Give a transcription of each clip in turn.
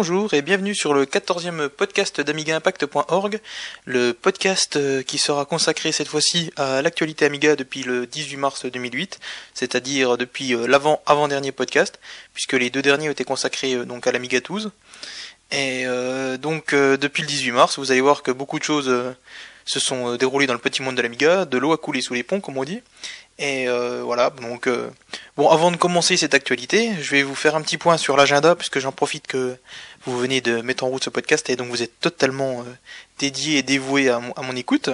Bonjour et bienvenue sur le 14e podcast d'AmigaImpact.org, le podcast euh, qui sera consacré cette fois-ci à l'actualité Amiga depuis le 18 mars 2008, c'est-à-dire depuis euh, l'avant-avant-dernier podcast, puisque les deux derniers ont été consacrés euh, donc à l'Amiga 12. Et donc depuis le 18 mars, vous allez voir que beaucoup de choses se sont déroulées dans le petit monde de l'Amiga, de l'eau a coulé sous les ponts comme on dit, et euh, voilà, donc euh, bon, avant de commencer cette actualité, je vais vous faire un petit point sur l'agenda puisque j'en profite que vous venez de mettre en route ce podcast et donc vous êtes totalement euh, dédié et dévoué à mon, écoute,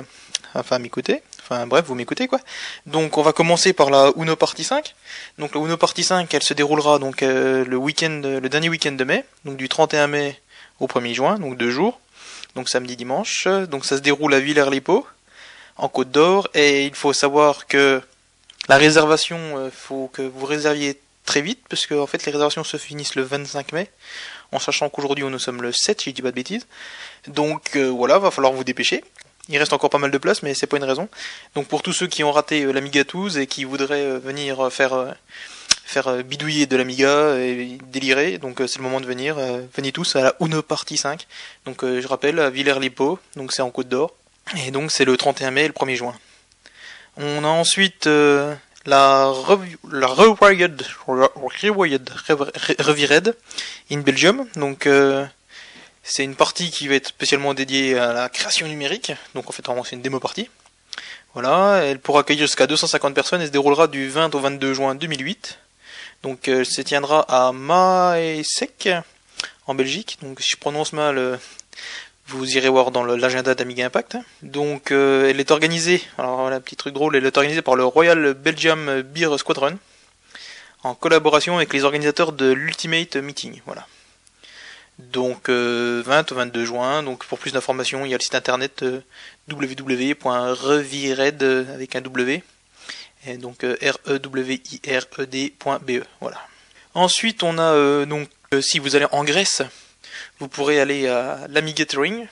enfin à m'écouter, enfin bref, vous m'écoutez quoi. Donc on va commencer par la Uno Party 5. Donc la Uno Party 5, elle se déroulera donc le week-end, le dernier week-end de mai, donc du 31 mai au 1er juin, donc deux jours, donc samedi dimanche. Donc ça se déroule à Villers-les-Pots en Côte d'Or et il faut savoir que la réservation, euh, faut que vous réserviez très vite, parce que en fait les réservations se finissent le 25 mai, en sachant qu'aujourd'hui nous sommes le 7, si je dis pas de bêtises. Donc euh, voilà, va falloir vous dépêcher. Il reste encore pas mal de place, mais c'est pas une raison. Donc pour tous ceux qui ont raté euh, l'Amiga 12 et qui voudraient venir faire faire bidouiller de l'Amiga et délirer, donc c'est le moment de venir. venez tous à la Uno Party 5. Donc je rappelle à Villers-les-Pots, donc c'est en Côte d'Or. Et donc c'est le 31 mai et le 1er juin. On a ensuite euh, la, Rewired, Rewired in Belgium. Donc euh, c'est une partie qui va être spécialement dédiée à la création numérique. Donc en fait c'est une démo partie. Voilà, elle pourra accueillir jusqu'à 250 personnes et se déroulera du 20 au 22 juin 2008. Donc elle se tiendra à Maesek en Belgique. Donc si je prononce mal, vous irez voir dans l'agenda d'Amiga Impact. Donc euh, elle est organisée, alors voilà, petit truc drôle, elle est organisée par le Royal Belgium Beer Squadron en collaboration avec les organisateurs de l'Ultimate Meeting. Voilà. Donc 20 au 22 juin. Donc pour plus d'informations, il y a le site internet euh, www.revired avec un W. Et donc r e w i r e d.be. Voilà. Ensuite, on a euh, donc si vous allez en Grèce, vous pourrez aller à l'Ami Gathering,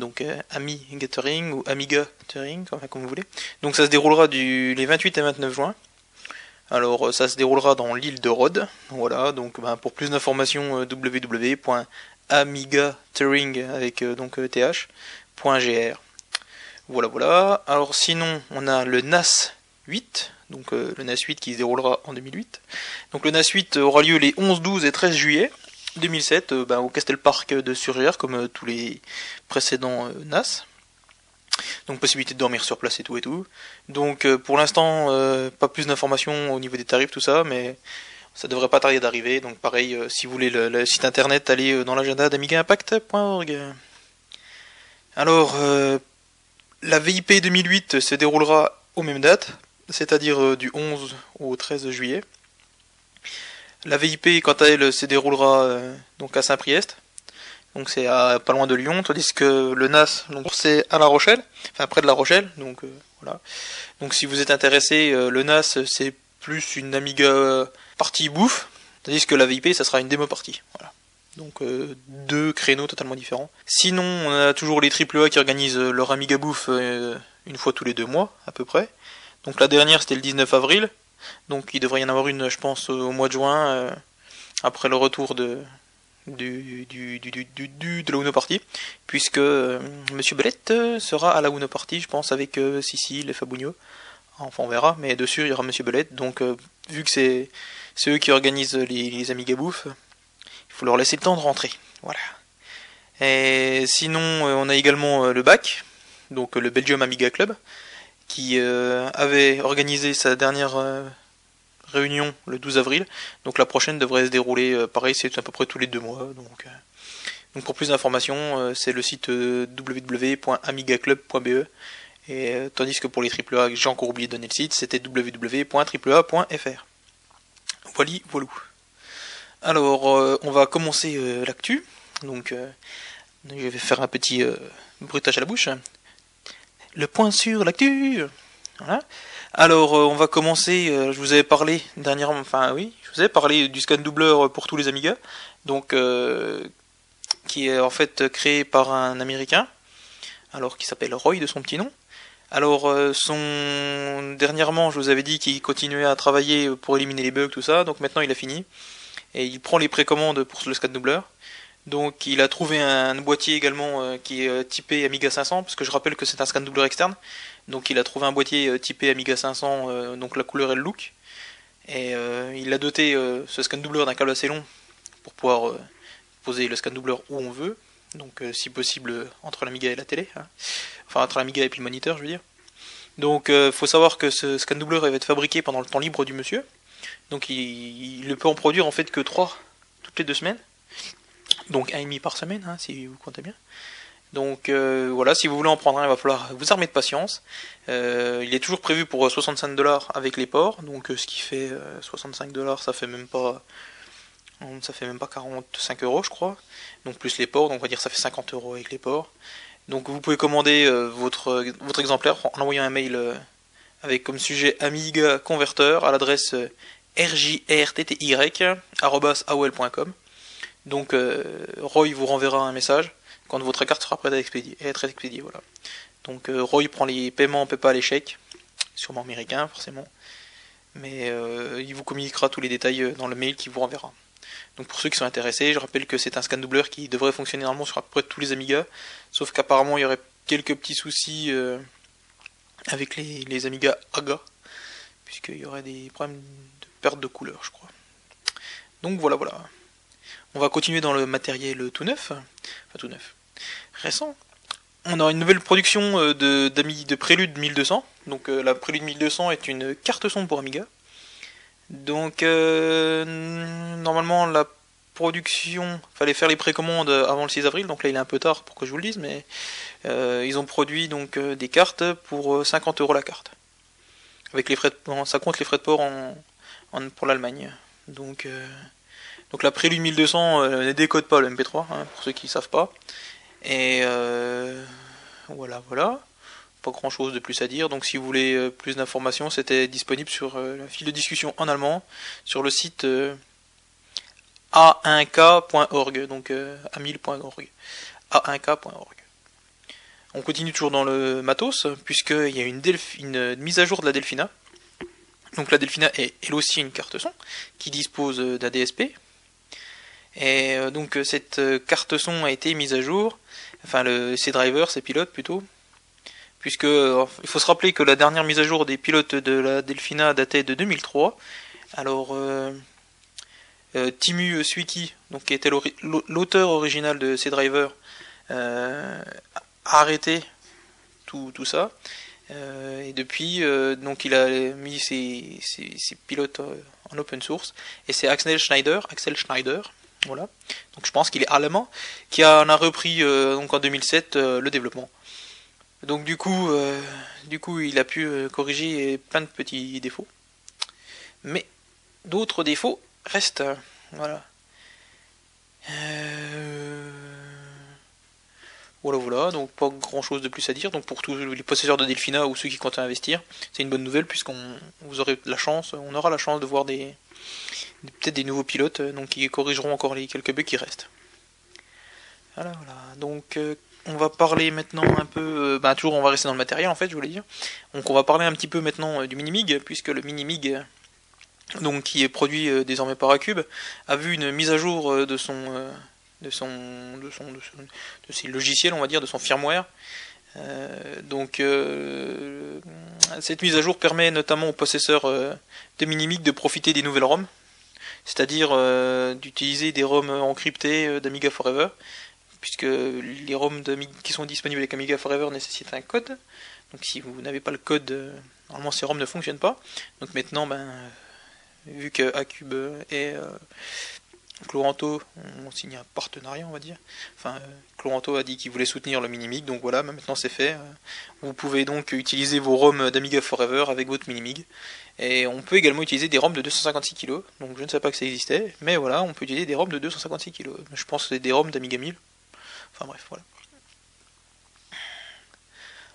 donc euh, Ami Gathering ou Amiga Gathering, comme vous voulez. Donc ça se déroulera du, les 28 et 29 juin. Alors euh, ça se déroulera dans l'île de Rhodes. Voilà, donc ben, pour plus d'informations euh, www.amigatering avec donc th.gr. Voilà voilà. Alors sinon on a le NAS 8, donc le NAS 8 qui se déroulera en 2008. Donc le NAS 8 aura lieu les 11, 12 et 13 juillet. 2007 euh, ben, au Castel Park de Surgère comme euh, tous les précédents euh, NAS. Donc possibilité de dormir sur place et tout et tout. Donc pour l'instant pas plus d'informations au niveau des tarifs tout ça, mais ça devrait pas tarder d'arriver. Donc pareil, si vous voulez le, site internet, allez dans l'agenda d'AmigaImpact.org. Alors la VIP 2008 se déroulera aux mêmes dates, c'est-à-dire du 11 au 13 juillet. La VIP, quant à elle, se déroulera euh, donc à Saint-Priest. Donc c'est pas loin de Lyon, tandis que le NAS, c'est à La Rochelle, enfin près de La Rochelle. Donc euh, voilà. Donc si vous êtes intéressé, euh, le NAS c'est plus une Amiga partie bouffe, tandis que la VIP ça sera une démo partie. Voilà. Donc deux créneaux totalement différents. Sinon, on a toujours les AAA qui organisent leur Amiga bouffe une fois tous les deux mois à peu près. Donc la dernière c'était le 19 avril. Donc il devrait y en avoir une, je pense, au mois de juin, euh, après le retour de, du, du, du, du, de la Uno Party, puisque euh, Monsieur Belette euh, sera à la Uno Party, je pense, avec Sissi, les Fabugno. Enfin, on verra, mais dessus, il y aura Monsieur Belette. Donc, vu que c'est eux qui organisent les, les Amiga Bouffe, il faut leur laisser le temps de rentrer. Voilà. Et sinon, on a également le BAC, donc le Belgium Amiga Club, qui euh, avait organisé sa dernière euh, réunion le 12 avril. Donc la prochaine devrait se dérouler, euh, pareil, c'est à peu près tous les deux mois. Donc, donc pour plus d'informations, c'est le site www.amigaclub.be. Et tandis que pour les AAA, j'ai encore oublié de donner le site, c'était www.aaa.fr. Voilà, voilà. Alors, on va commencer l'actu. Donc, je vais faire un petit bruitage à la bouche le point sur l'actu. Voilà. Alors, euh, on va commencer. Euh, je vous avais parlé dernièrement, enfin oui, je vous avais parlé du scan doubleur pour tous les Amiga, donc euh, qui est en fait créé par un Américain, alors qui s'appelle Roy de son petit nom. Alors, son dernièrement, je vous avais dit qu'il continuait à travailler pour éliminer les bugs, tout ça. Donc maintenant, il a fini et il prend les précommandes pour le scan doubleur. Donc il a trouvé un boîtier également qui est typé Amiga 500, parce que je rappelle que c'est un scan doubleur externe. Donc il a trouvé un boîtier typé Amiga 500, donc la couleur et le look. Et il a doté ce scan doubleur d'un câble assez long pour pouvoir poser le scan doubleur où on veut. Donc si possible entre l'Amiga et la télé. Hein. Enfin entre l'Amiga et puis le moniteur je veux dire. Donc faut savoir que ce scan doubleur va être fabriqué pendant le temps libre du monsieur. Donc il, ne peut en produire en fait que 3 toutes les deux semaines. Donc un et demi par semaine, hein, si vous comptez bien. Donc euh, voilà, si vous voulez en prendre un, il va falloir vous armer de patience. Euh, il est toujours prévu pour 65 dollars avec les ports, donc euh, ce qui fait 65 dollars, ça fait même pas, ça fait même pas 45 euros, je crois. Donc plus les ports, donc on va dire ça fait 50 euros avec les ports. Donc vous pouvez commander votre exemplaire en envoyant un mail avec comme sujet Amiga converteur à l'adresse rjrtty.com. Donc euh, Roy vous renverra un message quand votre carte sera prête à, être expédiée. Voilà. Donc euh, Roy prend les paiements PayPal et chèques, sûrement américain forcément, mais euh, il vous communiquera tous les détails dans le mail qu'il vous renverra. Donc pour ceux qui sont intéressés, je rappelle que c'est un scan doubleur qui devrait fonctionner normalement sur à peu près tous les Amiga, sauf qu'apparemment il y aurait quelques petits soucis avec les, les Amiga AGA, puisqu'il y aurait des problèmes perte de couleur, je crois. Donc voilà, voilà. On va continuer dans le matériel tout neuf, enfin tout neuf, récent. On a une nouvelle production euh, de, de Prélude 1200. Donc euh, la Prélude 1200 est une carte son pour Amiga. Donc euh, normalement la production, fallait faire les précommandes avant le 6 avril, donc là il est un peu tard pour que je vous le dise, mais ils ont produit donc des cartes pour 50 euros la carte. Avec les frais ça compte les frais de port en, pour l'Allemagne. Donc, donc la Prélude 1200 euh, ne décode pas le MP3, hein, pour ceux qui ne savent pas. Et euh, voilà, voilà. Pas grand chose de plus à dire. Donc si vous voulez plus d'informations, c'était disponible sur la file de discussion en allemand sur le site a1k.org, donc amil.org. a1k.org. On continue toujours dans le matos, puisqu'il y a une, une, mise à jour de la Delphina. Donc la Delphina est elle aussi une carte son qui dispose d'un DSP. Et euh, donc euh, cette euh, carte son a été mise à jour, enfin le, ses drivers, ses pilotes plutôt, puisque il faut se rappeler que la dernière mise à jour des pilotes de la Delphina datait de 2003. Alors Timu Suiki, donc qui était l'auteur original de ces drivers, a arrêté tout, ça et depuis, donc il a mis ses, pilotes euh, en open source. Et c'est Axel Schneider, Axel Schneider, voilà. Donc je pense qu'il est allemand, qui en a repris donc en 2007 le développement. Donc du coup, du coup, il a pu corriger plein de petits défauts. Mais d'autres défauts restent. Voilà. Voilà, voilà, donc pas grand chose de plus à dire. Donc pour tous les possesseurs de Delphina ou ceux qui comptent investir, c'est une bonne nouvelle puisqu'on vous aurez la chance, on aura la chance de voir des peut-être des nouveaux pilotes euh, donc qui corrigeront encore les quelques bugs qui restent. Voilà, voilà. Donc euh, on va parler maintenant un peu, bah toujours on va rester dans le matériel en fait, je voulais dire. Donc on va parler un petit peu maintenant du Minimig puisque le Minimig donc qui est produit désormais par Acube a vu une mise à jour de son de son, de son, de, ses logiciels, on va dire, de son firmware. Euh, donc euh, cette mise à jour permet notamment aux possesseurs euh, de Minimic de profiter des nouvelles ROM, c'est-à-dire d'utiliser des ROM encryptés d'Amiga Forever, puisque les ROM qui sont disponibles avec Amiga Forever nécessitent un code. Donc si vous n'avez pas le code, normalement ces ROM ne fonctionnent pas. Donc maintenant, ben, vu que Acube est Cloranto, on signe un partenariat, on va dire. Enfin, euh, Cloranto a dit qu'il voulait soutenir le Minimig, donc voilà, maintenant c'est fait. Euh, vous pouvez donc utiliser vos ROM d'Amiga Forever avec votre Minimig. Et on peut également utiliser des ROM de 256 kg, donc je ne savais pas que ça existait, mais voilà, on peut utiliser des ROM de 256 kg. Je pense que c'est des ROM d'Amiga 1000. Enfin bref, voilà.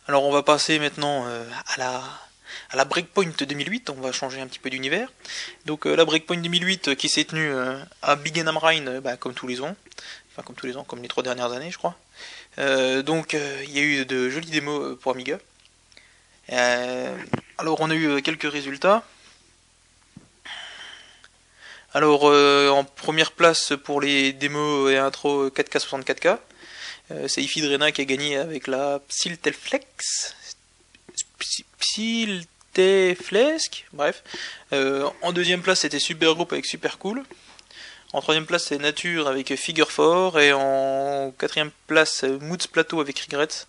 Alors on va passer maintenant euh, à la à la Breakpoint 2008, on va changer un petit peu d'univers. Donc euh, la Breakpoint 2008 euh, qui s'est tenue euh, à Big Am Rhine, bah, comme tous les ans, enfin comme tous les ans, comme les trois dernières années je crois. donc il y a eu de jolies démos pour Amiga. alors on a eu quelques résultats. Alors en première place pour les démos et intro 4K 64K, c'est Ify Drena qui a gagné avec la Psyltelflex. Psylteflesk, bref. en deuxième place c'était Supergroup avec Super Cool. En troisième place, c'est Nature avec Figure 4. Et en quatrième place, Moods Plateau avec Regrets.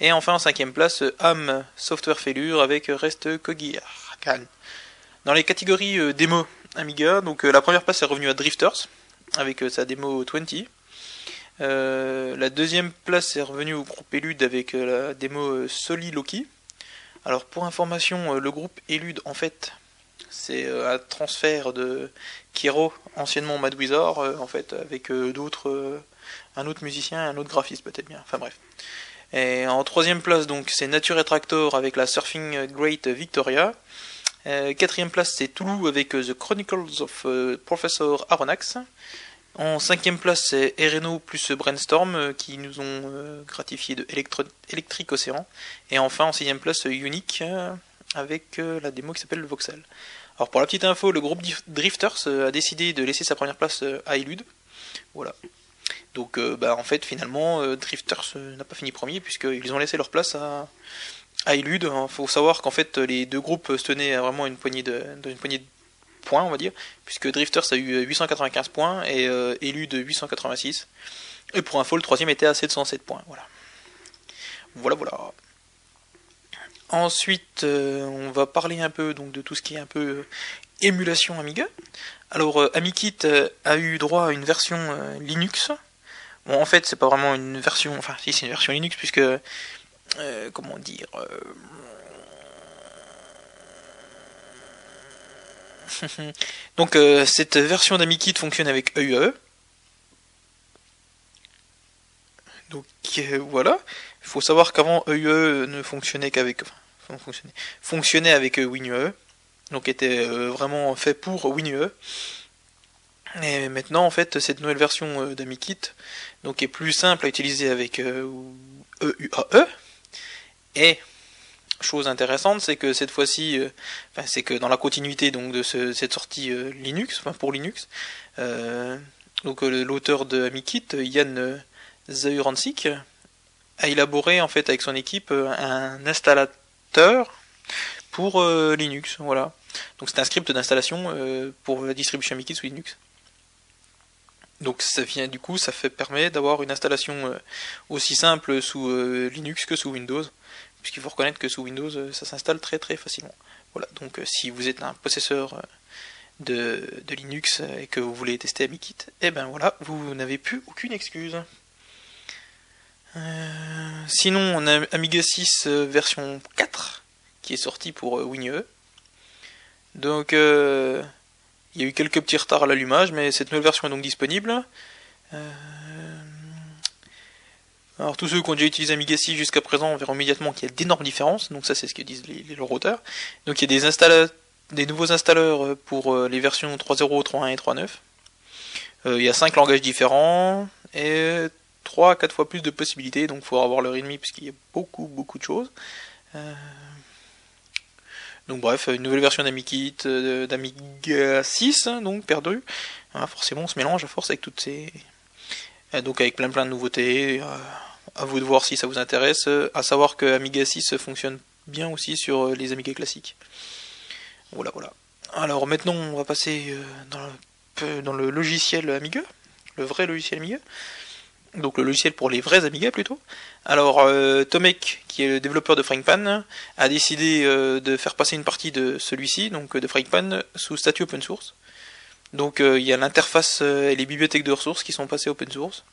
Et enfin, en cinquième place, Am Software Failure avec Reste Kogir. Dans les catégories euh, démo Amiga, donc euh, la première place est revenue à Drifters avec euh, sa démo 20. la deuxième place est revenue au groupe Elude avec la démo Soliloquy. Alors pour information, le groupe Elude en fait c'est un transfert de Kiro, anciennement Mad Wizard, en fait avec d'autres, un autre musicien, un autre graphiste peut-être bien. Enfin bref. En troisième place, donc, c'est Nature et Tractor avec la Surfing Great Victoria. Euh, quatrième place, c'est Toulouse avec euh, The Chronicles of euh, Professor Aronnax. En cinquième place, c'est Ereno plus Brainstorm qui nous ont gratifié de Electric Océan. Et enfin, en sixième place, Unique avec la démo qui s'appelle le Voxel. Alors pour la petite info, le groupe Drifters a décidé de laisser sa première place à Elude. Voilà. Donc euh, bah, en fait finalement euh, Drifters euh, n'a pas fini premier puisqu'ils ont laissé leur place à, Elude. Il hein. faut savoir qu'en fait les deux groupes se tenaient vraiment une poignée de points on va dire, puisque Drifters a eu 895 points et Elude 886. Et pour info le troisième était à 707 points. Voilà. Voilà voilà. Ensuite, on va parler un peu donc de tout ce qui est un peu émulation Amiga. Alors, AmiKit a eu droit à une version Linux Bon, en fait, c'est pas vraiment une version. Enfin, si, c'est une version Linux, puisque. Euh, comment dire. donc, euh, cette version d'AmiKit fonctionne avec EUE. Donc, voilà. Il faut savoir qu'avant, EUE ne fonctionnait qu'avec. Fonctionnait, avec WinUE. Donc, était vraiment fait pour WinUE. Et maintenant, en fait, cette nouvelle version d'AmiKit est plus simple à utiliser avec EUAE. Euh, e. Et chose intéressante, c'est que cette fois-ci, euh, c'est que dans la continuité donc de cette sortie euh, Linux, pour Linux, donc l'auteur de AmiKit, Yann Zauransik, a élaboré en fait avec son équipe un installateur pour Linux, voilà. Donc c'est un script d'installation pour la distribution AmiKit sous Linux. Donc ça vient du coup, ça fait permet d'avoir une installation euh, aussi simple sous euh, Linux que sous Windows, puisqu'il faut reconnaître que sous Windows euh, ça s'installe très très facilement. Voilà, donc si vous êtes un possesseur de, Linux et que vous voulez tester AmiKit, eh ben voilà, vous n'avez plus aucune excuse. sinon, on a Amiga 6 version 4 qui est sorti pour WinUE. Donc il y a eu quelques petits retards à l'allumage, mais cette nouvelle version est donc disponible. Euh, alors tous ceux qui ont déjà utilisé Amiga 6 jusqu'à présent verront immédiatement qu'il y a d'énormes différences, donc ça c'est ce que disent les, les auteurs. Donc il y a des, nouveaux installeurs pour euh, les versions 3.0, 3.1 et 3.9. Euh, il y a 5 langages différents et 3 à 4 fois plus de possibilités, donc il faudra avoir le README puisqu'il y a beaucoup beaucoup de choses. Donc bref, une nouvelle version d'AmiKit, euh, d'Amiga 6, hein, donc perdu. Hein, forcément, on se mélange à force avec toutes ces... Euh, donc avec plein plein de nouveautés. Euh, à vous de voir si ça vous intéresse. À savoir que Amiga 6 fonctionne bien aussi sur les Amiga classiques. Voilà, voilà. Alors maintenant, on va passer dans le, dans le logiciel Amiga, le vrai logiciel Amiga donc le logiciel pour les vrais Amiga plutôt. Alors euh, Tomek, qui est le développeur de FryingPan, a décidé euh, de faire passer une partie de celui-ci, donc de FryingPan, sous statut open source. Donc euh, il y a l'interface et les bibliothèques de ressources qui sont passées open source.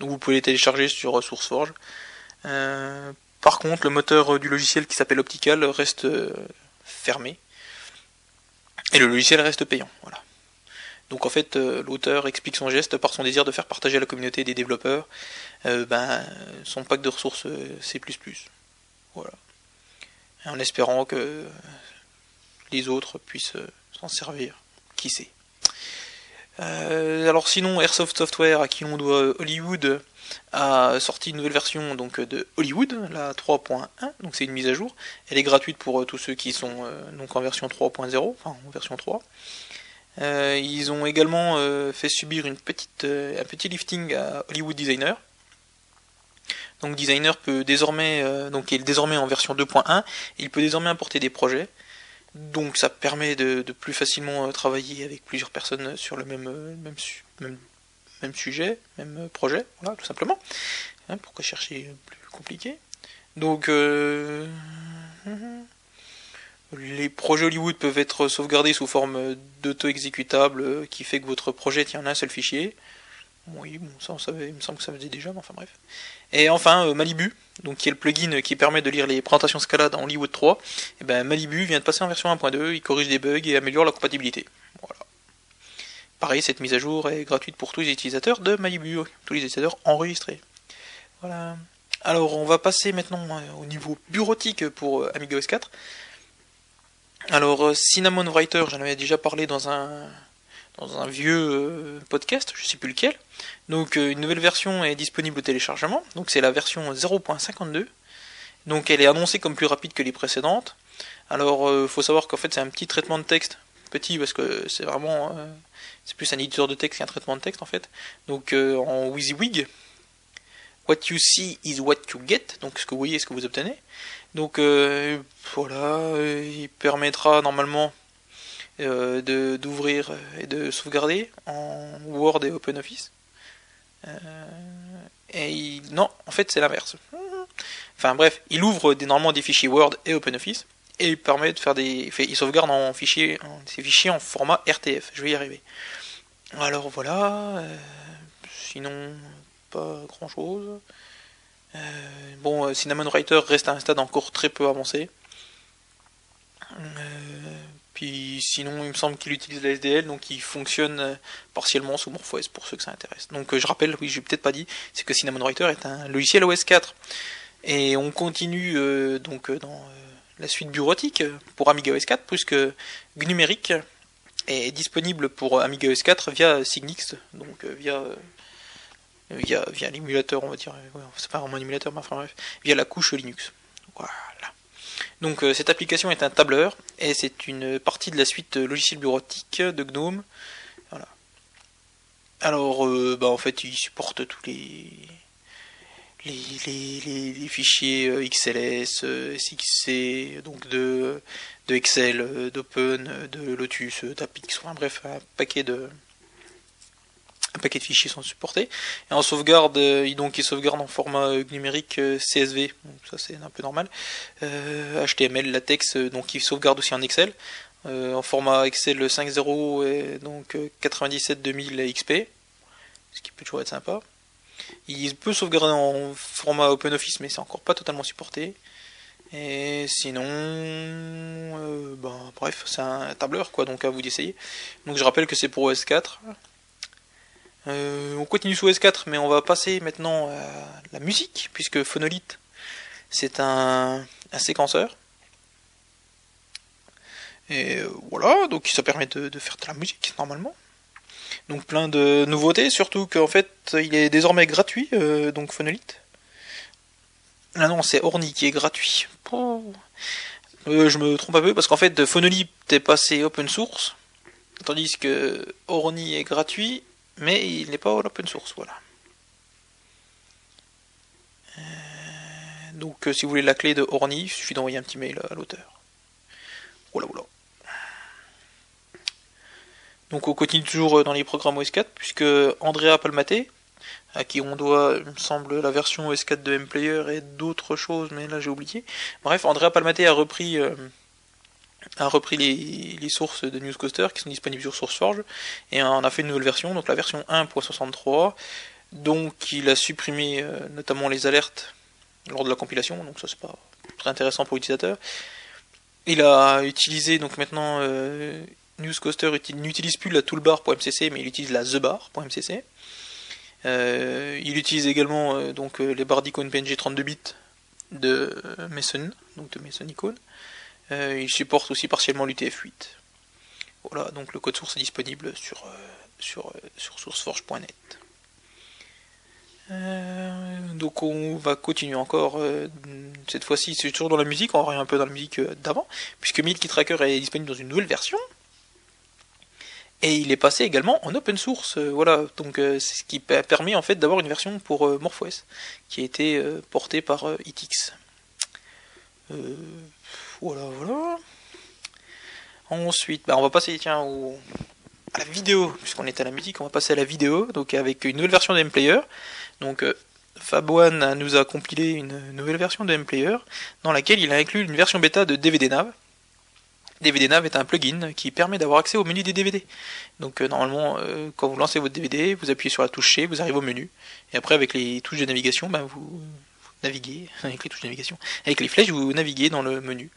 Donc vous pouvez les télécharger sur SourceForge. par contre, le moteur du logiciel qui s'appelle Optical reste fermé. Et le logiciel reste payant. Voilà. Donc en fait, euh, l'auteur explique son geste par son désir de faire partager à la communauté des développeurs euh, ben, son pack de ressources euh, C++. Voilà. en espérant que les autres puissent s'en servir. Qui sait alors sinon, Airsoft Software, à qui on doit Hollywood, a sorti une nouvelle version donc de Hollywood, la 3.1, donc c'est une mise à jour. Elle est gratuite pour tous ceux qui sont donc en version 3.0, enfin en version 3. ils ont également fait subir un petit lifting à Hollywood Designer. Donc Designer peut désormais, donc est désormais en version 2.1, il peut désormais importer des projets. Donc ça permet de, plus facilement travailler avec plusieurs personnes sur le même, même, sujet, même projet, voilà, tout simplement. Hein, pourquoi chercher plus compliqué Donc les projets Hollywood peuvent être sauvegardés sous forme d'auto-exécutable euh, qui fait que votre projet tient un seul fichier. Oui, bon, ça on savait, il me semble que ça faisait déjà, mais enfin bref. Et enfin, euh, Malibu, donc qui est le plugin qui permet de lire les présentations Scala dans Hollywood 3. Et ben Malibu vient de passer en version 1.2, il corrige des bugs et améliore la compatibilité. Voilà. Pareil, cette mise à jour est gratuite pour tous les utilisateurs de Malibu, tous les utilisateurs enregistrés. Voilà. Alors on va passer maintenant euh, au niveau bureautique pour Amiga OS 4. Alors, euh, Cinnamon Writer, j'en avais déjà parlé dans un, dans un vieux euh, podcast, je sais plus lequel. Donc, euh, une nouvelle version est disponible au téléchargement. Donc, c'est la version 0.52. Donc, elle est annoncée comme plus rapide que les précédentes. Alors, il faut savoir qu'en fait, c'est un petit traitement de texte. Petit parce que c'est vraiment. c'est plus un éditeur de texte qu'un traitement de texte en fait. Donc, en WYSIWYG. What you see is what you get. Donc, ce que vous voyez est ce que vous obtenez. Donc euh, voilà, euh, il permettra normalement euh, d'ouvrir et de sauvegarder en Word et OpenOffice. et non, en fait c'est l'inverse. Enfin bref, il ouvre normalement des fichiers Word et OpenOffice et il permet de faire des, il sauvegarde en fichiers, ces fichiers en format RTF. Je vais y arriver. Alors voilà, sinon pas grand chose. Euh, bon, euh, Cinnamon Writer reste à un stade encore très peu avancé. Euh, puis sinon, il me semble qu'il utilise la SDL, donc il fonctionne partiellement sous MorphOS pour ceux que ça intéresse. Donc je rappelle, oui, j'ai peut-être pas dit, c'est que Cinnamon Writer est un logiciel OS 4. Et on continue donc dans la suite bureautique pour Amiga OS 4, puisque GNumeric est disponible pour Amiga OS 4 via Signix, donc via via, via l'émulateur, on va dire, c'est pas vraiment un mais enfin bref, via la couche Linux. Voilà. Donc euh, cette application est un tableur et c'est une partie de la suite logiciel bureautique de GNOME. Voilà. Alors, euh, bah, en fait, il supporte tous les les, les, fichiers euh, XLS, SXC, donc de, de Excel, d'Open, de Lotus, d'Apix, enfin bref, un paquet de, un paquet de fichiers sont supportés. Et en sauvegarde, euh, donc il sauvegarde en format euh, numérique euh, CSV, ça c'est un peu normal. HTML, latex, donc il sauvegarde aussi en Excel. en format Excel 5.0 et donc 97-2000 XP, ce qui peut toujours être sympa. Il peut sauvegarder en format OpenOffice, mais c'est encore pas totalement supporté. Et sinon, ben, bref, c'est un tableur, quoi, donc à vous d'essayer. Donc je rappelle que c'est pour OS 4. Euh, on continue sous S4, mais on va passer maintenant à la musique, puisque Phonolite, c'est un, séquenceur. Et euh, voilà, donc ça permet de, faire de la musique normalement. Donc plein de nouveautés, surtout qu'en fait il est désormais gratuit, euh, donc Phonolite. Ah non, c'est Orni qui est gratuit. je me trompe un peu parce qu'en fait Phonolite est passé open source, tandis que Orni est gratuit mais il n'est pas en open source, voilà. Euh, donc euh, si vous voulez la clé de Orni, il suffit d'envoyer un petit mail à l'auteur. Voilà, voilà. Donc on continue toujours euh, dans les programmes OS4, puisque Andrea Palmaté, à qui on doit, il me semble, la version OS4 de M-Player et d'autres choses, mais là j'ai oublié. Bref, Andrea Palmaté a repris a repris les, sources de Newscoaster qui sont disponibles sur SourceForge et on a fait une nouvelle version, donc la version 1.63. Donc il a supprimé euh, notamment les alertes lors de la compilation, donc ça c'est pas très intéressant pour l'utilisateur. Il a utilisé donc maintenant euh, Newscoaster n'utilise plus la toolbar.mcc mais il utilise la thebar.mcc. Euh, il utilise également euh, donc les barres d'icônes PNG 32 bits de Mason, donc de Mason. Euh, il supporte aussi partiellement l'UTF-8. Voilà, donc le code source est disponible sur, euh, euh, sourceforge.net. donc on va continuer encore. cette fois-ci, c'est toujours dans la musique. On va un peu dans la musique d'avant, puisque Milky Tracker est disponible dans une nouvelle version. Et il est passé également en open source, voilà. Donc c'est ce qui a permis en fait d'avoir une version pour MorphOS qui a été portée par ITX. Voilà, voilà. Ensuite, bah, on va passer tiens à la vidéo, puisqu'on est à la musique, on va passer à la vidéo, donc avec une nouvelle version de MPlayer. Donc euh, Fab1 nous a compilé une nouvelle version de MPlayer, dans laquelle il a inclus une version bêta de DVD-Nav. DVD-Nav est un plugin qui permet d'avoir accès au menu des DVD. Donc euh, normalement, euh, quand vous lancez votre DVD, vous appuyez sur la touche C, vous arrivez au menu, et après avec les touches de navigation, ben, vous naviguez, avec les touches de navigation, avec les flèches, vous naviguez dans le menu.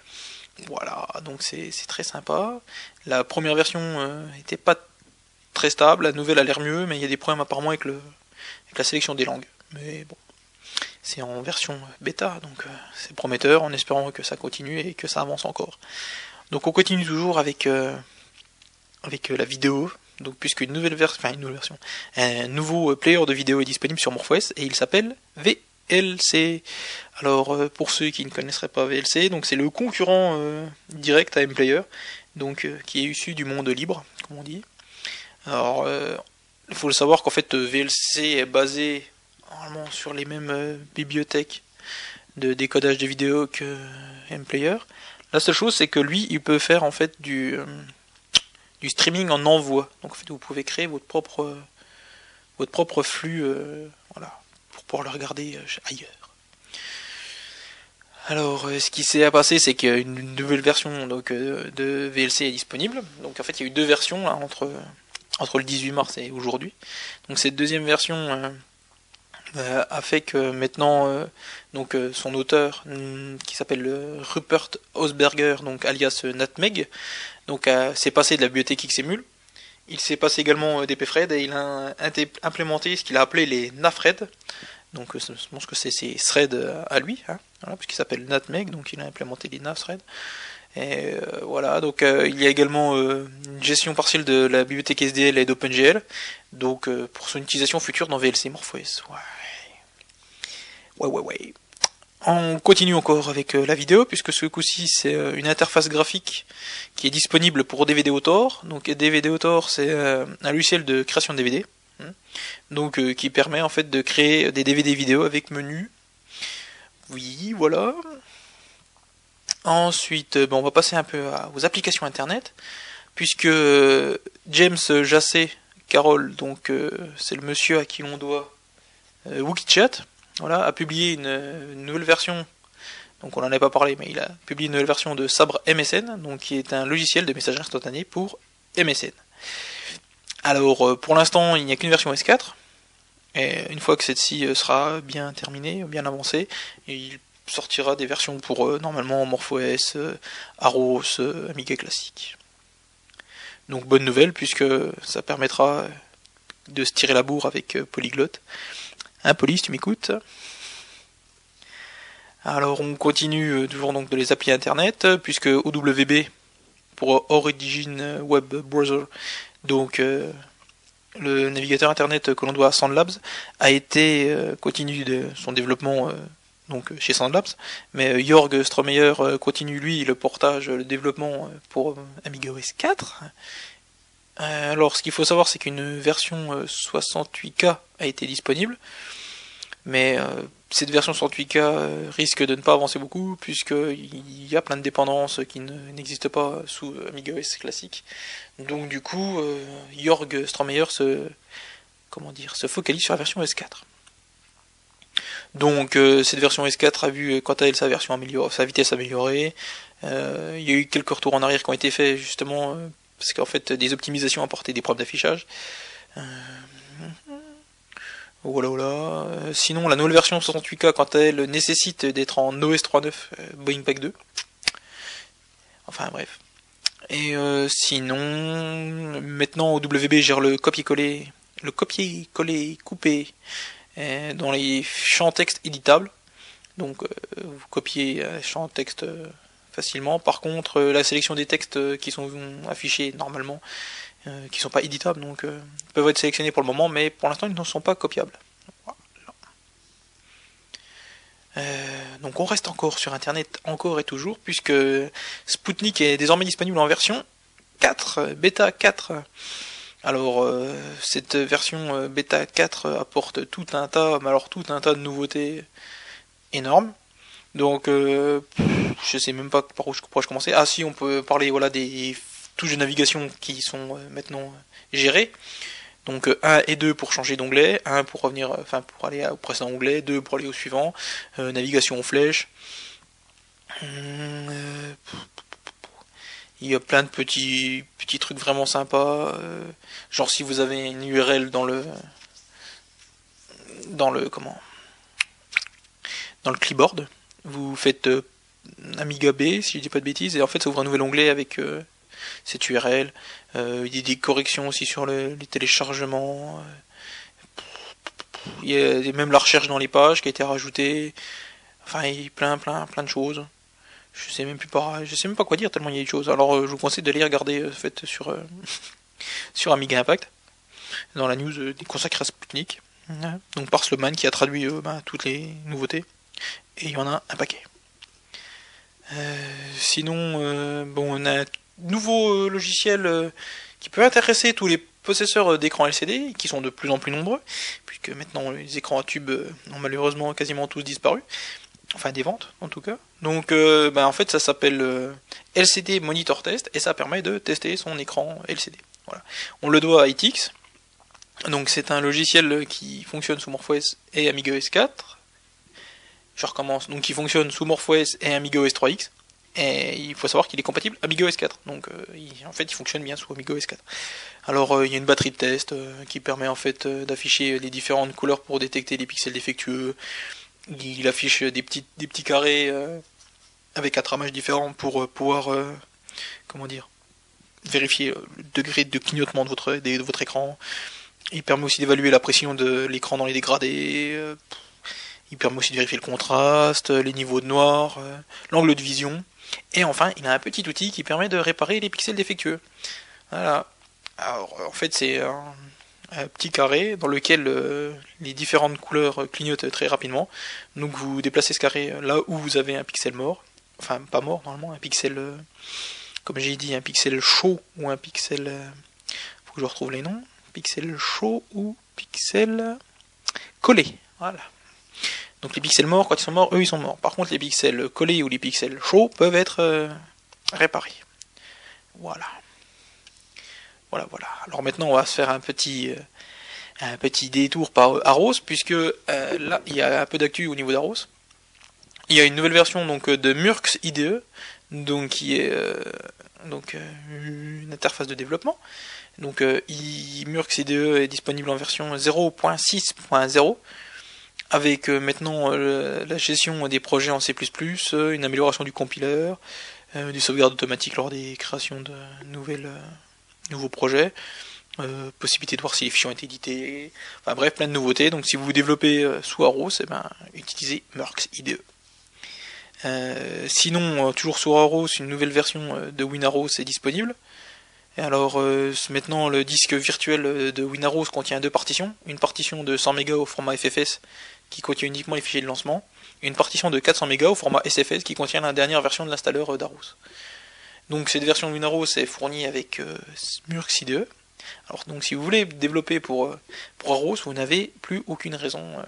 Voilà, donc c'est très sympa. La première version n'était pas très stable, la nouvelle a l'air mieux, mais il y a des problèmes apparemment avec, la sélection des langues. Mais bon, c'est en version bêta, donc euh, c'est prometteur, en espérant que ça continue et que ça avance encore. Donc on continue toujours avec, euh, euh, la vidéo, donc puisque une nouvelle, version, enfin une nouvelle version, un nouveau player de vidéo est disponible sur MorphOS et il s'appelle VLC. Alors pour ceux qui ne connaisseraient pas VLC, donc c'est le concurrent direct à MPlayer, donc qui est issu du monde libre, comme on dit. Alors, euh, il faut le savoir qu'en fait, VLC est basé normalement sur les mêmes euh, bibliothèques de décodage de vidéos que MPlayer. La seule chose, c'est que lui, il peut faire en fait du, euh, streaming en envoi. Donc, vous pouvez créer votre propre, votre propre flux, voilà, pouvoir le regarder ailleurs. Alors, ce qui s'est passé, c'est qu'une nouvelle version donc, de VLC est disponible. Donc, en fait, il y a eu deux versions entre entre le 18 mars et aujourd'hui. Donc cette deuxième version euh, euh, a fait que maintenant euh, donc son auteur mm, qui s'appelle Rupert Osberger donc alias Natmeg donc s'est passé de la bibliothèque XEMUL. Il s'est passé également d'EPFRED et il a implémenté ce qu'il a appelé les NAFRED. Donc je pense que c'est ses threads à lui, hein, puisqu'il s'appelle Natmeg, donc il a implémenté les NAFRED. Et euh, voilà, donc euh, il y a également euh, une gestion partielle de la bibliothèque SDL et d'OpenGL, donc pour son utilisation future dans VLC MorphOS. Ouais. Ouais, ouais, ouais. On continue encore avec la vidéo, puisque ce coup-ci c'est une interface graphique qui est disponible pour DVD Autor. Donc DVD Autor c'est un logiciel de création de DVD, hein. donc qui permet en fait de créer des DVD vidéo avec menu. Oui, voilà. Ensuite, euh, on va passer un peu aux applications internet, puisque euh, James Jassé Carole, donc euh, c'est le monsieur à qui l'on doit WikiChat, voilà, a publié une, nouvelle version. Donc on n'en a pas parlé, mais il a publié une nouvelle version de Sabre MSN, donc qui est un logiciel de message instantané pour MSN. Alors pour l'instant, il n'y a qu'une version S4. Et une fois que celle-ci sera bien terminée, bien avancée, il sortira des versions pour eux, normalement MorphOS, euh, Aros, euh, Amiga classique. Donc bonne nouvelle puisque ça permettra de se tirer la bourre avec euh, Polyglot. Hein Poly, tu m'écoutes? Alors on continue toujours donc de les appeler internet puisque OWB pour Origin Web Browser, donc le navigateur internet que l'on doit à Sandlabs, a été continue de son développement donc chez Sandlabs, mais euh, Jorg Stromeyer euh, continue lui le portage, le développement euh, pour Amiga OS 4. Alors ce qu'il faut savoir c'est qu'une version 68K a été disponible, mais cette version 68K risque de ne pas avancer beaucoup puisqu'il y a plein de dépendances qui n'existent pas sous Amiga OS classique. Donc du coup, Jorg Stromeyer se, comment dire, se focalise sur la version OS 4. Donc euh, cette version S4 a vu quant à elle sa version améliorée, sa vitesse améliorée. Euh, il y a eu quelques retours en arrière qui ont été faits justement euh, parce qu'en fait des optimisations apportaient des problèmes d'affichage. Voilà, voilà. Sinon, la nouvelle version 68K, quant à elle, nécessite d'être en OS 3.9 Boeing Pack 2. Enfin, bref. Et sinon, maintenant, OWB gère le copier-coller, le copier-coller coupé euh, dans les champs texte éditables. Donc euh, vous copiez un texte euh, facilement. Par contre, la sélection des textes qui sont affichés normalement, qui sont pas éditables, donc peuvent être sélectionnés pour le moment, mais pour l'instant ils ne sont pas copiables. donc on reste encore sur internet encore et toujours puisque Sputnik est désormais disponible en version 4, bêta 4. Alors cette version bêta 4 apporte tout un tas, mais alors tout un tas de nouveautés énormes. Donc je sais même pas par où je pourrais commencer. Ah si, on peut parler voilà des touches de navigation qui sont maintenant gérées. Donc 1 et 2 pour changer d'onglet, 1 pour revenir, enfin pour aller au précédent onglet, 2 pour aller au suivant, navigation aux flèches, euh, il y a plein de petits petits trucs vraiment sympas. Euh, genre si vous avez une URL dans le dans le comment dans le clipboard, vous faites euh, Amiga B si je dis pas de bêtises et en fait ça ouvre un nouvel onglet avec cette URL. il y a des corrections aussi sur les téléchargements. il y a même la recherche dans les pages qui a été rajoutée. Enfin, il y a plein, plein, plein de choses. Je sais même plus pas, je sais même pas quoi dire tellement il y a des choses. Alors euh, je vous conseille d'aller regarder euh, fait sur euh, sur Amiga Impact dans la news des consacrés à Sputnik. Donc par Sloman qui a traduit bah, toutes les nouveautés et il y en a un paquet. sinon, bon, on a nouveau logiciel qui peut intéresser tous les possesseurs d'écrans LCD, qui sont de plus en plus nombreux, puisque maintenant les écrans à tube ont malheureusement quasiment tous disparu enfin des ventes en tout cas. Donc euh, bah, en fait ça s'appelle euh, LCD Monitor Test et ça permet de tester son écran LCD. Voilà. On le doit à ITX. Donc c'est un logiciel qui fonctionne sous MorphOS et AmigaOS 4. Je recommence. Donc il fonctionne sous MorphOS et AmigaOS 3X. Et il faut savoir qu'il est compatible AmigaOS 4. Donc euh, en fait il fonctionne bien sous AmigaOS 4. Alors il y a une batterie de test qui permet en fait d'afficher les différentes couleurs pour détecter les pixels défectueux, il affiche des petits, des petits carrés euh, avec un tramage différent pour euh, pouvoir, euh, comment dire, vérifier le degré de clignotement de votre, de votre écran. Il permet aussi d'évaluer la pression de l'écran dans les dégradés. Il permet aussi de vérifier le contraste, les niveaux de noir, l'angle de vision. Et enfin, il a un petit outil qui permet de réparer les pixels défectueux. Voilà. Alors, en fait, c'est un, petit carré dans lequel euh, les différentes couleurs clignotent très rapidement. Donc vous déplacez ce carré là où vous avez un pixel mort, enfin pas mort normalement, un pixel, euh, comme j'ai dit, un pixel chaud ou un pixel, euh, faut que je retrouve les noms, pixel chaud ou pixel collé, voilà. Donc les pixels morts, quand ils sont morts, eux ils sont morts. Par contre les pixels collés ou les pixels chauds peuvent être réparés. Voilà. Voilà, voilà. Alors maintenant, on va se faire un petit, euh, détour par Aros, puisque euh, là, il y a un peu d'actu au niveau d'Aros. Il y a une nouvelle version donc de Murks IDE, donc qui est donc une interface de développement. Donc Murks IDE est disponible en version 0.6.0 avec maintenant la gestion des projets en C++, une amélioration du compiler, des sauvegardes automatiques lors des créations de nouveaux projets, euh, possibilité de voir si les fichiers ont été édités, enfin bref, plein de nouveautés. Donc si vous développez euh, sous Aros, ben, utilisez Merx IDE. Euh, sinon, toujours sous Aros, une nouvelle version de WinAros est disponible. Et alors maintenant, le disque virtuel de WinAros contient deux partitions. Une partition de 100 MB au format FFS qui contient uniquement les fichiers de lancement. Et une partition de 400 MB au format SFS qui contient la dernière version de l'installeur d'Aros. Donc cette version de WinRAR est fournie avec euh, IDE. Alors donc si vous voulez développer pour, euh, pour Aros, vous n'avez plus aucune raison euh,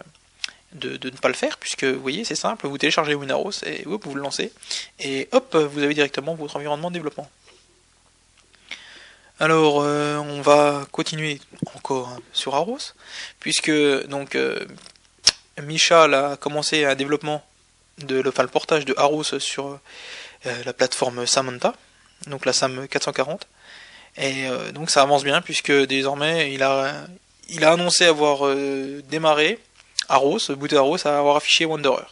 de, ne pas le faire, puisque vous voyez c'est simple, vous téléchargez WinRAR et hop, vous le lancez, et hop, vous avez directement votre environnement de développement. Alors on va continuer encore sur Aros, puisque donc Michal a commencé un développement de enfin, le portage de Aros sur la plateforme Samantha donc la SAM 440. Et euh, donc ça avance bien puisque désormais il a, annoncé avoir euh, démarré Arrows, booté Arrows, à avoir affiché Wanderer.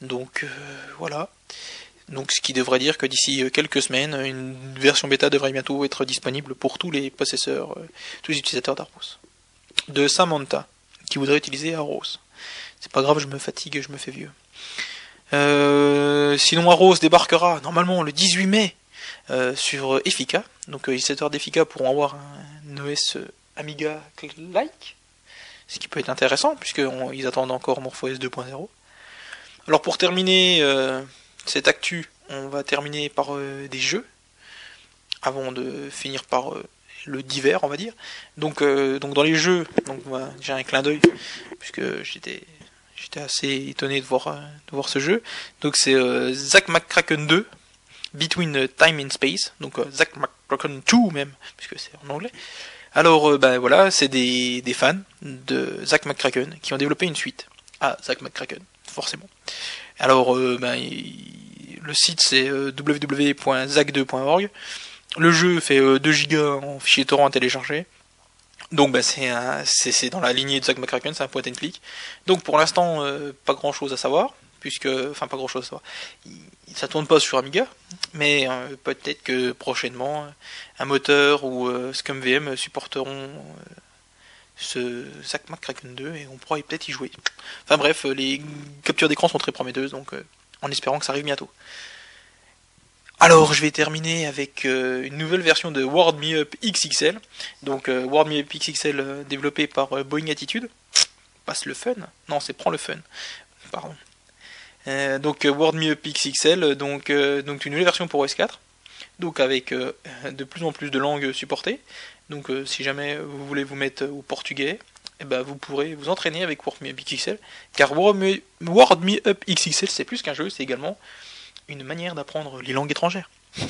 Donc euh, voilà. Donc ce qui devrait dire que d'ici quelques semaines, une version bêta devrait bientôt être disponible pour tous les possesseurs, tous les utilisateurs d'Arrows. De Samantha, qui voudrait utiliser Arrows. C'est pas grave, je me fatigue, je me fais vieux. sinon Arrows débarquera normalement le 18 mai euh, sur Effica. Donc les euh, utilisateurs d'Effica pourront avoir un OS euh, Amiga-like, ce qui peut être intéressant puisqu'ils attendent encore MorphOS 2.0. Alors pour terminer cette actu, on va terminer par des jeux avant de finir par le divers, on va dire. Donc, donc dans les jeux, donc j'ai un clin d'œil puisque j'étais j'étais assez étonné de voir de voir ce jeu. Donc c'est Zack McCracken 2, Between Time and Space, donc Zack McCracken 2 même, puisque c'est en anglais. Alors ben voilà, c'est des, des fans de Zack McCracken qui ont développé une suite à Zack McCracken, forcément. Alors ben le site c'est www.zack2.org le jeu fait 2 euh, gigas en fichier torrent à télécharger. Donc bah, c'est dans la lignée de Zack McCracken, c'est un point and click. Donc pour l'instant, euh, pas grand chose à savoir, puisque. Enfin, pas grand chose à savoir. Ça tourne pas sur Amiga, mais euh, peut-être que prochainement, un moteur ou ScumVM supporteront ce Zack McCracken 2 et on pourra peut-être y jouer. Enfin bref, les captures d'écran sont très prometteuses, donc en espérant que ça arrive bientôt. Alors, je vais terminer avec euh, une nouvelle version de World Me Up XXL. Donc, euh, World Me Up XXL euh, développé par Boeing Attitude. Passe le fun Non, c'est prend le fun. Pardon. donc, World Me Up XXL, donc, donc une nouvelle version pour OS4. Donc, avec de plus en plus de langues supportées. Donc, si jamais vous voulez vous mettre au portugais, eh ben, vous pourrez vous entraîner avec World Me Up XXL. Car World Me Up XXL, c'est plus qu'un jeu, c'est également une manière d'apprendre les langues étrangères.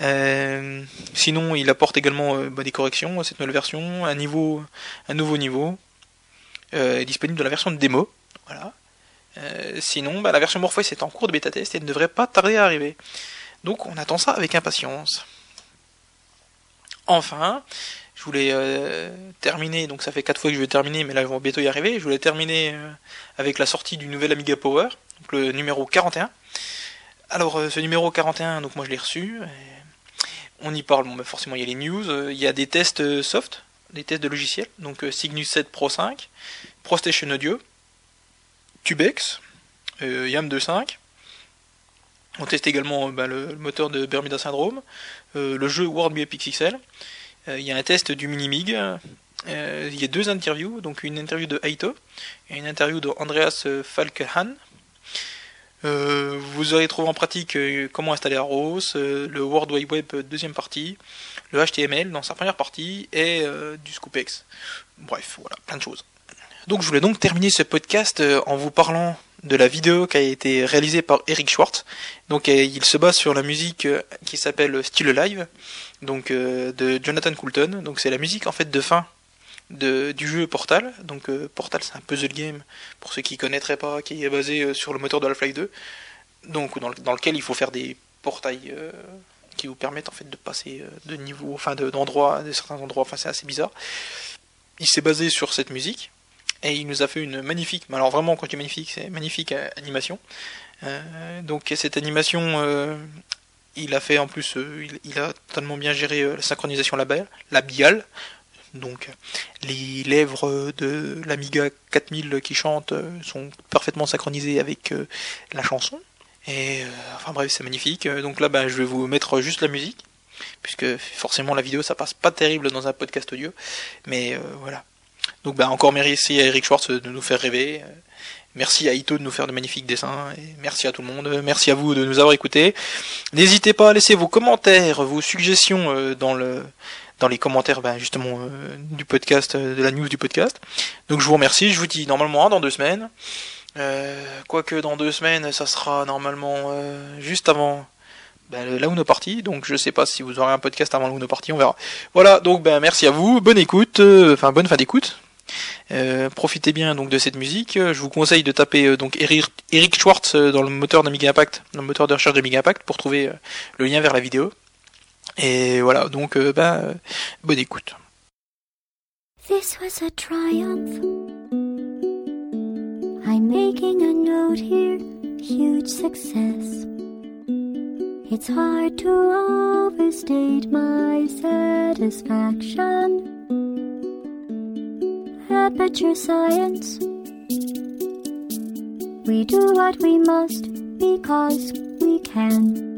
Euh, sinon, il apporte également euh, bah, des corrections à cette nouvelle version, un nouveau niveau, euh, disponible dans la version de démo. Voilà. sinon, bah, la version Morpheus est en cours de bêta test et ne devrait pas tarder à arriver. Donc, on attend ça avec impatience. Enfin, je voulais terminer, donc ça fait 4 fois que je vais terminer, mais là je vais bientôt y arriver. Je voulais terminer avec la sortie du nouvel Amiga Power, le numéro 41. Alors, euh, ce numéro 41, donc moi je l'ai reçu. On y parle, bon, bah, forcément il y a les news, euh, il y a des tests euh, soft, des tests de logiciels, donc Cygnus 7 Pro 5, ProStation Audio, Tubex, YAM 2.5. On teste également bah, le, moteur de Bermuda Syndrome, le jeu World Me XXL. Il y a un test du Minimig. il y a deux interviews, donc une interview de Aito et une interview de Andreas Falkehan, euh, vous aurez trouvé en pratique euh, comment installer Arros, euh, le World Wide Web deuxième partie, le HTML dans sa première partie et du Scoopex. Bref, voilà, plein de choses. Donc je voulais donc terminer ce podcast en vous parlant de la vidéo qui a été réalisée par Eric Schwartz. Donc il se base sur la musique qui s'appelle Still Alive, donc de Jonathan Coulton. Donc c'est la musique en fait de fin du jeu Portal. Donc euh, Portal c'est un puzzle game pour ceux qui connaîtraient pas, qui est basé euh, sur le moteur de Half-Life 2. Donc dans, dans, lequel il faut faire des portails euh, qui vous permettent en fait de passer de niveau, enfin d'endroits, de, certains endroits. Enfin c'est assez bizarre. Il s'est basé sur cette musique et il nous a fait une magnifique, alors vraiment quand je dis magnifique, c'est magnifique animation. donc cette animation il a fait en plus, il, a totalement bien géré la synchronisation labiale, donc les lèvres de l'Amiga 4000 qui chante euh, sont parfaitement synchronisées avec euh, la chanson. Et euh, enfin bref, c'est magnifique. Donc là, bah, je vais vous mettre juste la musique, puisque forcément la vidéo ça passe pas terrible dans un podcast audio, mais voilà. Donc bah, encore merci à Eric Schwartz de nous faire rêver. Merci à Ito de nous faire de magnifiques dessins. Et merci à tout le monde. Merci à vous de nous avoir écoutés. N'hésitez pas à laisser vos commentaires, vos suggestions dans le dans les commentaires ben, justement euh, du podcast, euh, de la news du podcast. Donc je vous remercie, je vous dis normalement dans deux semaines. Euh, quoique dans deux semaines, ça sera normalement juste avant ben, la Uno Party, donc je sais pas si vous aurez un podcast avant la Uno Party, on verra. Voilà, donc ben merci à vous, bonne écoute, enfin bonne fin d'écoute. profitez bien donc de cette musique. Je vous conseille de taper donc Eric, Schwartz dans le moteur d'Amiga Impact, dans le moteur de recherche d'Amiga Impact pour trouver le lien vers la vidéo. Et voilà, donc euh, bah, euh, bonne écoute. This was a triumph. I'm making a note here, huge success. It's hard to overstate my satisfaction. Aperture science. We do what we must because we can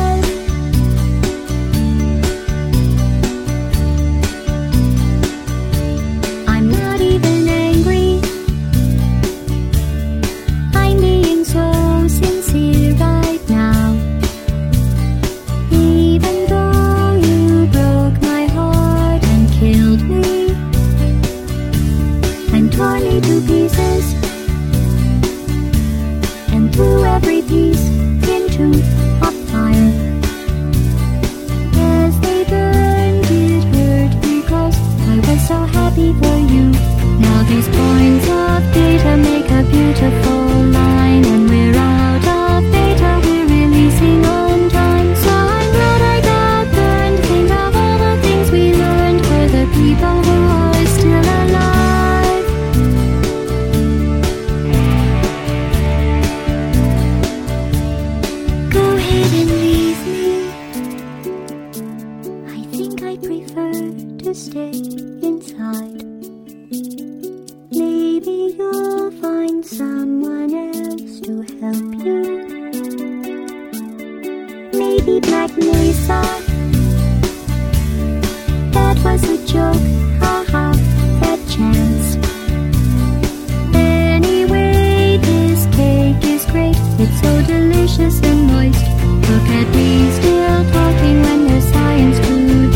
so delicious and moist. Look at me still talking when there's science food.